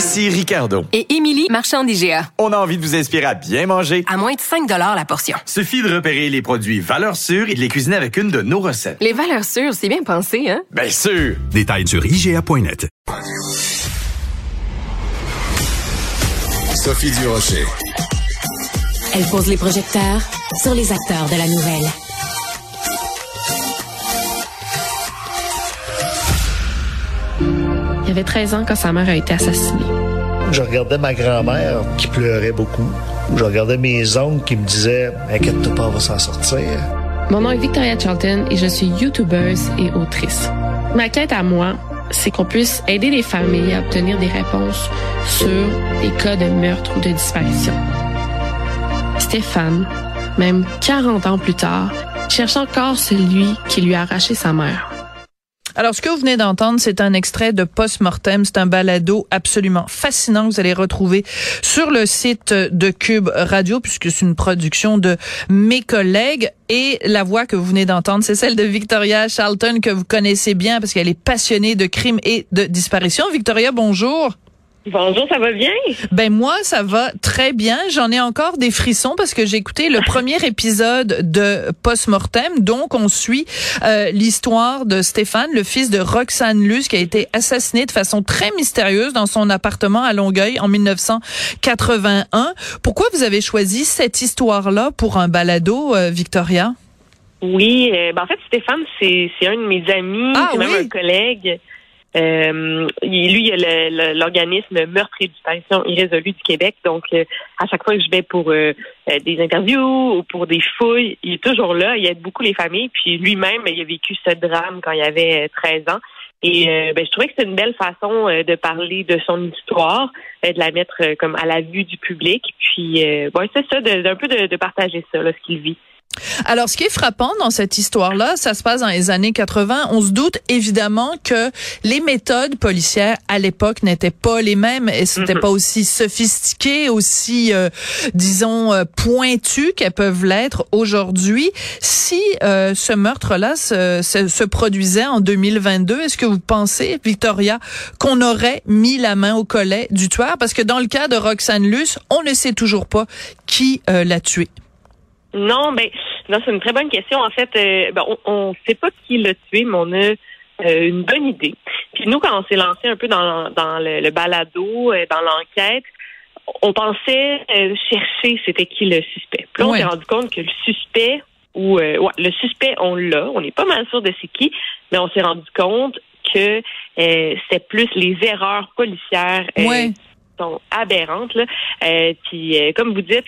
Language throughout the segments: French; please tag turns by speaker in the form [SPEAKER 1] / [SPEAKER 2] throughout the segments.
[SPEAKER 1] Ici Ricardo.
[SPEAKER 2] Et Émilie, marchand d'IGA.
[SPEAKER 1] On a envie de vous inspirer à bien manger.
[SPEAKER 2] À moins de 5 la portion.
[SPEAKER 1] Suffit de repérer les produits valeurs sûres et de les cuisiner avec une de nos recettes.
[SPEAKER 2] Les valeurs sûres, c'est bien pensé, hein?
[SPEAKER 1] Bien sûr!
[SPEAKER 3] Détails sur IGA.net.
[SPEAKER 4] Sophie Durocher.
[SPEAKER 5] Elle pose les projecteurs sur les acteurs de la nouvelle.
[SPEAKER 6] Il avait 13 ans quand sa mère a été assassinée.
[SPEAKER 7] Je regardais ma grand-mère qui pleurait beaucoup. Je regardais mes oncles qui me disaient Inquiète-toi pas, on va s'en sortir.
[SPEAKER 6] Mon nom est Victoria Charlton et je suis youtubeuse et autrice. Ma quête à moi, c'est qu'on puisse aider les familles à obtenir des réponses sur des cas de meurtre ou de disparition. Stéphane, même 40 ans plus tard, cherche encore celui qui lui a arraché sa mère.
[SPEAKER 8] Alors, ce que vous venez d'entendre, c'est un extrait de Post-Mortem. C'est un balado absolument fascinant que vous allez retrouver sur le site de Cube Radio, puisque c'est une production de mes collègues. Et la voix que vous venez d'entendre, c'est celle de Victoria Charlton, que vous connaissez bien, parce qu'elle est passionnée de crimes et de disparitions. Victoria, bonjour.
[SPEAKER 9] Bonjour, ça va bien?
[SPEAKER 8] Ben moi, ça va très bien. J'en ai encore des frissons parce que j'ai écouté le premier épisode de Post-Mortem. Donc, on suit euh, l'histoire de Stéphane, le fils de Roxane Luce, qui a été assassiné de façon très mystérieuse dans son appartement à Longueuil en 1981. Pourquoi vous avez choisi cette histoire-là pour un balado, euh, Victoria?
[SPEAKER 9] Oui, euh, ben en fait, Stéphane, c'est un de mes amis,
[SPEAKER 8] Ah,
[SPEAKER 9] c'est même un collègue. Euh, lui, il a le- le- l'organisme Meurtre et disparition irrésolue du Québec. Donc, euh, à chaque fois que je vais pour euh, euh, des interviews ou pour des fouilles, il est toujours là. Il aide beaucoup les familles. Puis lui-même, il a vécu ce drame quand il avait euh, 13 ans. Et euh, ben, je trouvais que c'était une belle façon euh, de parler de son histoire, euh, de la mettre euh, comme à la vue du public. Puis, euh, ouais, c'est ça, d'un peu de, de partager ça, là, ce qu'il vit.
[SPEAKER 8] Alors, ce qui est frappant dans cette histoire-là, ça se passe dans les années 80. On se doute évidemment que les méthodes policières à l'époque n'étaient pas les mêmes et c'était
[SPEAKER 9] Mhm.
[SPEAKER 8] pas aussi sophistiqué, aussi, euh, disons, euh, pointues qu'elles peuvent l'être aujourd'hui. Si euh, ce meurtre-là se, se, se produisait en 2022, est-ce que vous pensez, Victoria, qu'on aurait mis la main au collet du tueur? Parce que dans le cas de Roxane Luce, on ne sait toujours pas qui euh, l'a tué.
[SPEAKER 9] Non, ben non, c'est une très bonne question. En fait, euh, ben, on ne sait pas qui l'a tué, mais on a euh, une bonne idée. Puis nous, quand on s'est lancé un peu dans, dans le, le balado, euh, dans l'enquête, on pensait euh, chercher c'était qui le suspect. Puis là, on
[SPEAKER 8] Ouais.
[SPEAKER 9] s'est rendu compte que le suspect ou euh, ouais, le suspect, on l'a. On n'est pas mal sûr de c'est qui, mais on s'est rendu compte que euh, c'est plus les erreurs policières euh,
[SPEAKER 8] Ouais.
[SPEAKER 9] qui sont aberrantes. Là. Euh, puis, euh, comme vous dites,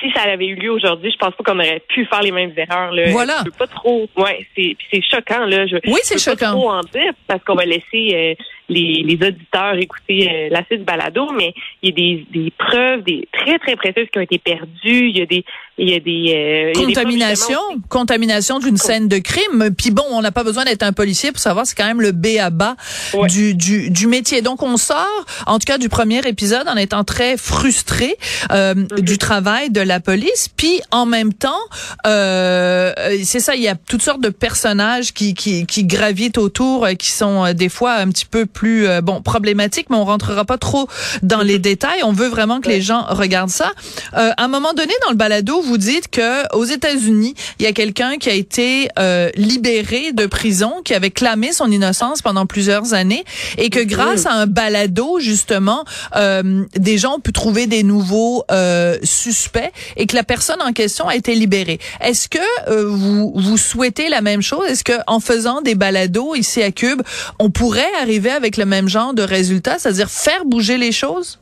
[SPEAKER 9] si ça avait eu lieu aujourd'hui, je pense pas qu'on aurait pu faire les mêmes erreurs. Là.
[SPEAKER 8] Voilà.
[SPEAKER 9] Je peux pas trop. Ouais, c'est c'est choquant là. Je,
[SPEAKER 8] Oui, c'est
[SPEAKER 9] je peux pas
[SPEAKER 8] choquant.
[SPEAKER 9] trop en dire parce qu'on va laisser euh, les, les auditeurs écouter euh, la suite du balado, mais il y a des, des preuves, des très très précieuses qui ont été perdues. Il y a des il y a des euh, il y a des
[SPEAKER 8] Contamination, contamination d'une scène de crime. Puis bon, on n'a pas besoin d'être un policier pour savoir, c'est quand même le B à bas
[SPEAKER 9] Ouais.
[SPEAKER 8] du, du, du métier. Donc on sort, en tout cas du premier épisode, en étant très frustré euh,
[SPEAKER 9] Mm-hmm.
[SPEAKER 8] du travail de la police. Puis en même temps, euh, c'est ça, il y a toutes sortes de personnages qui, qui, qui gravitent autour, euh, qui sont euh, des fois un petit peu plus euh, bon problématiques, mais on rentrera pas trop dans les détails. On veut vraiment que les gens regardent ça. Euh, à un moment donné dans le balado, vous dites que aux États-Unis, il y a quelqu'un qui a été euh, libéré de prison, qui avait clamé son innocence pendant plusieurs années, et que grâce à un balado justement, euh, des gens ont pu trouver des nouveaux euh, suspects, et que la personne en question a été libérée. Est-ce que euh, vous vous souhaitez la même chose? Est-ce que en faisant des balados ici à Cube, on pourrait arriver avec le même genre de résultat, c'est-à-dire faire bouger les choses?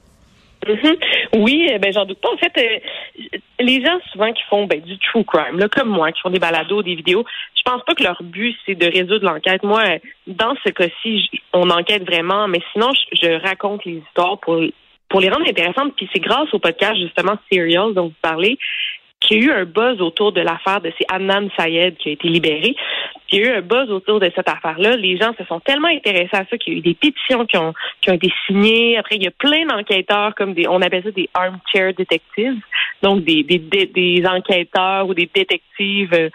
[SPEAKER 9] Mhm. Oui, euh, ben j'en doute pas. En fait, euh, les gens souvent qui font ben, du true crime, là, comme moi, qui font des balados, des vidéos, je pense pas que leur but c'est de résoudre l'enquête. Moi, dans ce cas-ci, on enquête vraiment, mais sinon, je, je raconte les histoires pour pour les rendre intéressantes. Puis c'est grâce au podcast justement Serial dont vous parlez qu'il y a eu un buzz autour de l'affaire de c'est Adnan Sayed qui a été libéré. Il y a eu un buzz autour de cette affaire-là. Les gens se sont tellement intéressés à ça qu'il y a eu des pétitions qui ont, qui ont été signées. Après, il y a plein d'enquêteurs, comme des, on appelle ça des armchair detectives, donc des, des, des, des enquêteurs ou des détectives euh,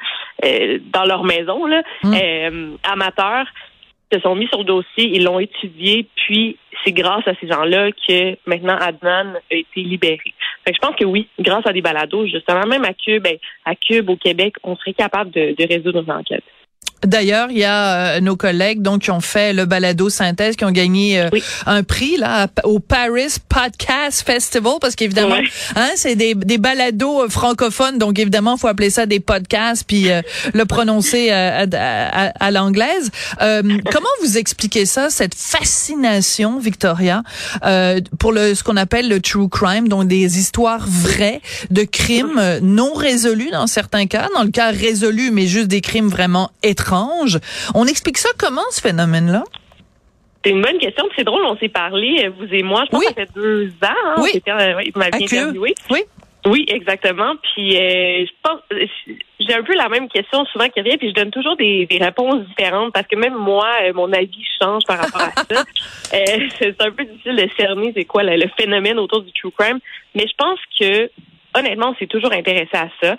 [SPEAKER 9] euh, dans leur maison, là, euh, amateurs se sont mis sur le dossier, ils l'ont étudié, puis c'est grâce à ces gens-là que maintenant Adnan a été libéré. Je pense que oui, grâce à des balados, justement, même à Cube, ben, à Cube au Québec, on serait capable de, de résoudre nos enquêtes.
[SPEAKER 8] D'ailleurs, il y a euh, nos collègues donc qui ont fait le balado synthèse, qui ont gagné euh,
[SPEAKER 9] Oui.
[SPEAKER 8] un prix là au Paris Podcast Festival parce qu'évidemment,
[SPEAKER 9] Ouais.
[SPEAKER 8] hein, c'est des, des balados euh, francophones, donc évidemment, faut appeler ça des podcasts puis euh, le prononcer à, à- à l'anglaise. Euh, comment vous expliquez ça, cette fascination, Victoria, euh, pour le ce qu'on appelle le true crime, donc des histoires vraies de crimes non résolus dans certains cas, dans le cas résolu, mais juste des crimes vraiment étranges? On explique ça comment ce phénomène-là?
[SPEAKER 9] C'est une bonne question. C'est drôle, on s'est parlé, euh, vous et moi, je pense
[SPEAKER 8] Oui.
[SPEAKER 9] que ça fait deux ans. Hein,
[SPEAKER 8] Oui.
[SPEAKER 9] euh, oui, interviewé.
[SPEAKER 8] Oui.
[SPEAKER 9] Oui, exactement. Puis euh, je pense, j'ai un peu la même question souvent qui revient, puis je donne toujours des, des réponses différentes parce que même moi, euh, mon avis change par rapport à ça. Euh, c'est un peu difficile de cerner c'est quoi le, le phénomène autour du true crime, mais je pense que honnêtement, on s'est toujours intéressé à ça.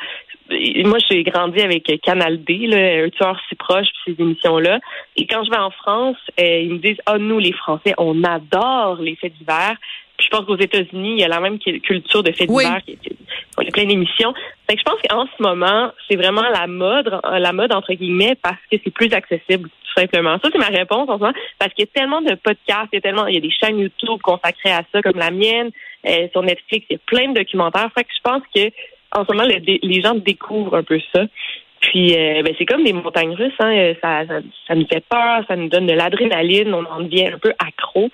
[SPEAKER 9] Moi, j'ai grandi avec Canal D, là, un tueur si proche, puis ces émissions-là. Et quand je vais en France, euh, ils me disent, ah, nous, les Français, on adore les faits divers. Puis je pense qu'aux États-Unis, il y a la même cu- culture de faits
[SPEAKER 8] Oui.
[SPEAKER 9] divers. qui- qui- Il y a plein d'émissions. Fait que je pense qu'en ce moment, c'est vraiment la mode, la mode entre guillemets, parce que c'est plus accessible, tout simplement. Ça, c'est ma réponse en ce moment, parce qu'il y a tellement de podcasts, il y a tellement, il y a des chaînes YouTube consacrées à ça, comme la mienne, euh, sur Netflix, il y a plein de documentaires. Fait que je pense que en ce moment, les gens découvrent un peu ça. Puis, euh, ben, c'est comme des montagnes russes. Hein. Euh, Ça, ça, ça nous fait peur, ça nous donne de l'adrénaline, on en devient un peu accro.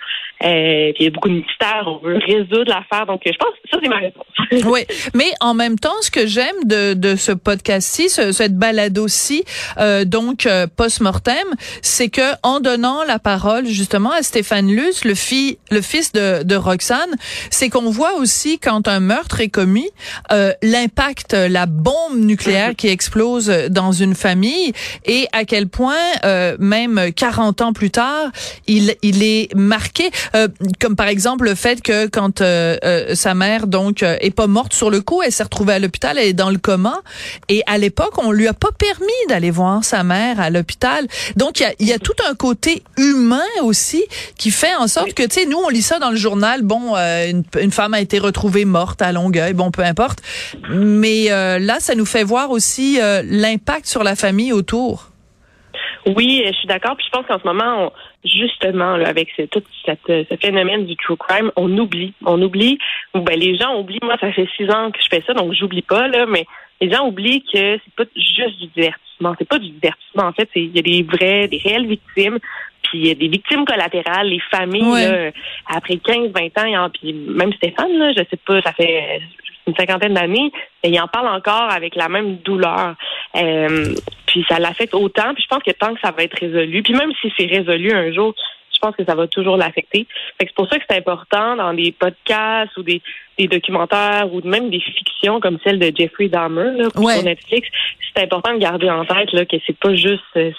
[SPEAKER 9] Euh, puis il y a beaucoup de mystères, on veut résoudre l'affaire. Donc, je pense que ça, c'est ma réponse.
[SPEAKER 8] Oui, mais en même temps, ce que j'aime de, de ce podcast-ci, ce, cette balado-ci, euh, donc euh, post-mortem, c'est que en donnant la parole justement à Stéphane Luce, le, fi, le fils de, de Roxane, c'est qu'on voit aussi quand un meurtre est commis, euh, l'impact, la bombe nucléaire qui explose dans une famille et à quel point, euh, même 40 ans plus tard, il, il est marqué, euh, comme par exemple le fait que quand euh, euh, sa mère donc euh, est pas morte sur le coup, elle s'est retrouvée à l'hôpital, elle est dans le coma. Et à l'époque on lui a pas permis d'aller voir sa mère à l'hôpital. Donc il y a, y a tout un côté humain aussi qui fait en sorte que tu sais nous on lit ça dans le journal, bon une, une femme a été retrouvée morte à Longueuil, bon peu importe, mais là ça nous fait voir aussi euh, l'impact sur la famille autour?
[SPEAKER 9] Oui, je suis d'accord. Puis je pense qu'en ce moment, on- justement, là, avec ce, tout cette, ce phénomène du true crime, on oublie. On oublie, ou ben les gens oublient. Moi, ça fait six ans que je fais ça, donc j'oublie pas, là, mais les gens oublient que c'est pas juste du divertissement. C'est pas du divertissement. En fait, il y a des vrais, des réelles victimes. Puis il y a des victimes collatérales, les familles,
[SPEAKER 8] Ouais.
[SPEAKER 9] là, après 15, 20 ans, en- puis même Stéphane, là, je sais pas, ça fait une cinquantaine d'années, mais il en parle encore avec la même douleur. Euh, puis ça l'affecte autant. Puis je pense que tant que ça va être résolu, puis même si c'est résolu un jour, je pense que ça va toujours l'affecter. C'est pour ça que c'est important dans des podcasts ou des, des documentaires ou même des fictions comme celle de Jeffrey Dahmer là,
[SPEAKER 8] Ouais.
[SPEAKER 9] sur Netflix. C'est important de garder en tête là, que c'est pas juste euh,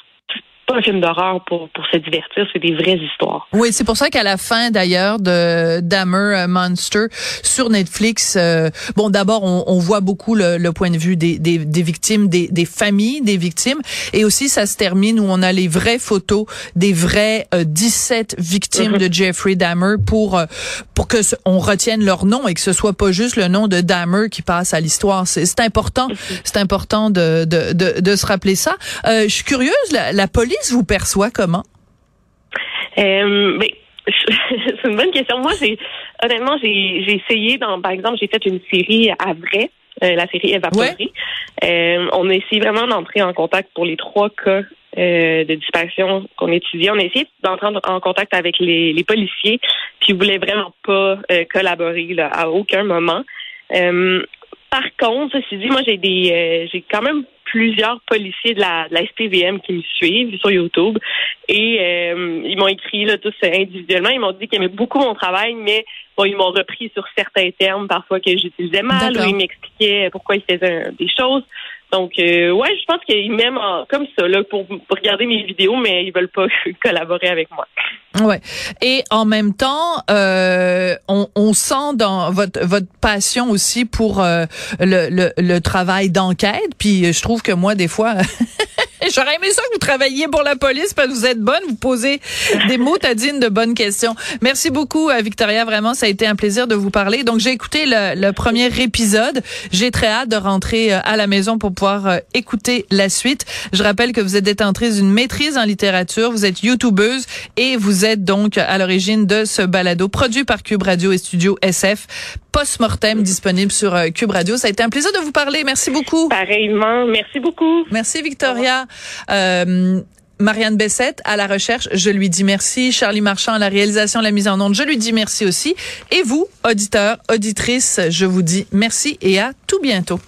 [SPEAKER 9] pas un film d'horreur pour, pour se divertir, c'est des vraies histoires.
[SPEAKER 8] Oui, c'est pour ça qu'à la fin d'ailleurs de Dahmer euh, Monster sur Netflix, euh, bon d'abord on, on voit beaucoup le, le point de vue des, des, des victimes, des, des familles des victimes, et aussi ça se termine où on a les vraies photos des vraies euh, 17 victimes de Jeffrey Dahmer pour euh, pour que ce- on retienne leur nom et que ce soit pas juste le nom de Dahmer qui passe à l'histoire. C'est important, c'est important de, de, de, de se rappeler ça. Je suis curieuse, la, la police vous perçoit comment?
[SPEAKER 9] Euh, mais c'est une bonne question. Moi, j'ai honnêtement, j'ai essayé dans, par exemple, j'ai fait une série à vrai, euh, la série Évaporée. Euh, on a essayé vraiment d'entrer en contact pour les trois cas euh, de disparition qu'on étudiait. On a essayé d'entrer en contact avec les, les policiers, puis ils voulaient vraiment pas collaborer là, à aucun moment. Euh, par contre, ceci dit, moi j'ai des euh, j'ai quand même plusieurs policiers de la, de la SPVM qui me suivent sur YouTube et euh, ils m'ont écrit là, tous individuellement. Ils m'ont dit qu'ils aimaient beaucoup mon travail, mais bon, ils m'ont repris sur certains termes parfois que j'utilisais mal ou ils m'expliquaient pourquoi ils faisaient des choses. Donc, euh, ouais, je pense qu'ils m'aiment comme ça, là, pour, pour, regarder mes vidéos, mais ils veulent pas collaborer avec moi.
[SPEAKER 8] Ouais. Et en même temps, euh, on, on, sent dans votre votre passion aussi pour euh, le, le, le travail d'enquête. Puis je trouve que moi, des fois. J'aurais aimé ça que vous travailliez pour la police parce que vous êtes bonne, vous posez des mots tadines de bonnes questions. Merci beaucoup, euh, Victoria. Vraiment, ça a été un plaisir de vous parler. Donc, j'ai écouté le, le, premier épisode. J'ai très hâte de rentrer euh, à la maison pour pouvoir euh, écouter la suite. Je rappelle que vous êtes détentrice d'une maîtrise en littérature, vous êtes youtubeuse et vous êtes donc à l'origine de ce balado produit par Cube Radio et Studio SF post-mortem disponible sur euh, Cube Radio. Ça a été un plaisir de vous parler. Merci beaucoup.
[SPEAKER 9] Pareillement. Merci beaucoup.
[SPEAKER 8] Merci, Victoria. Euh, Marianne Bessette à la recherche, je lui dis merci. Charlie Marchand à la réalisation, la mise en onde, je lui dis merci aussi. Et vous, auditeurs, auditrices, je vous dis merci et à tout bientôt.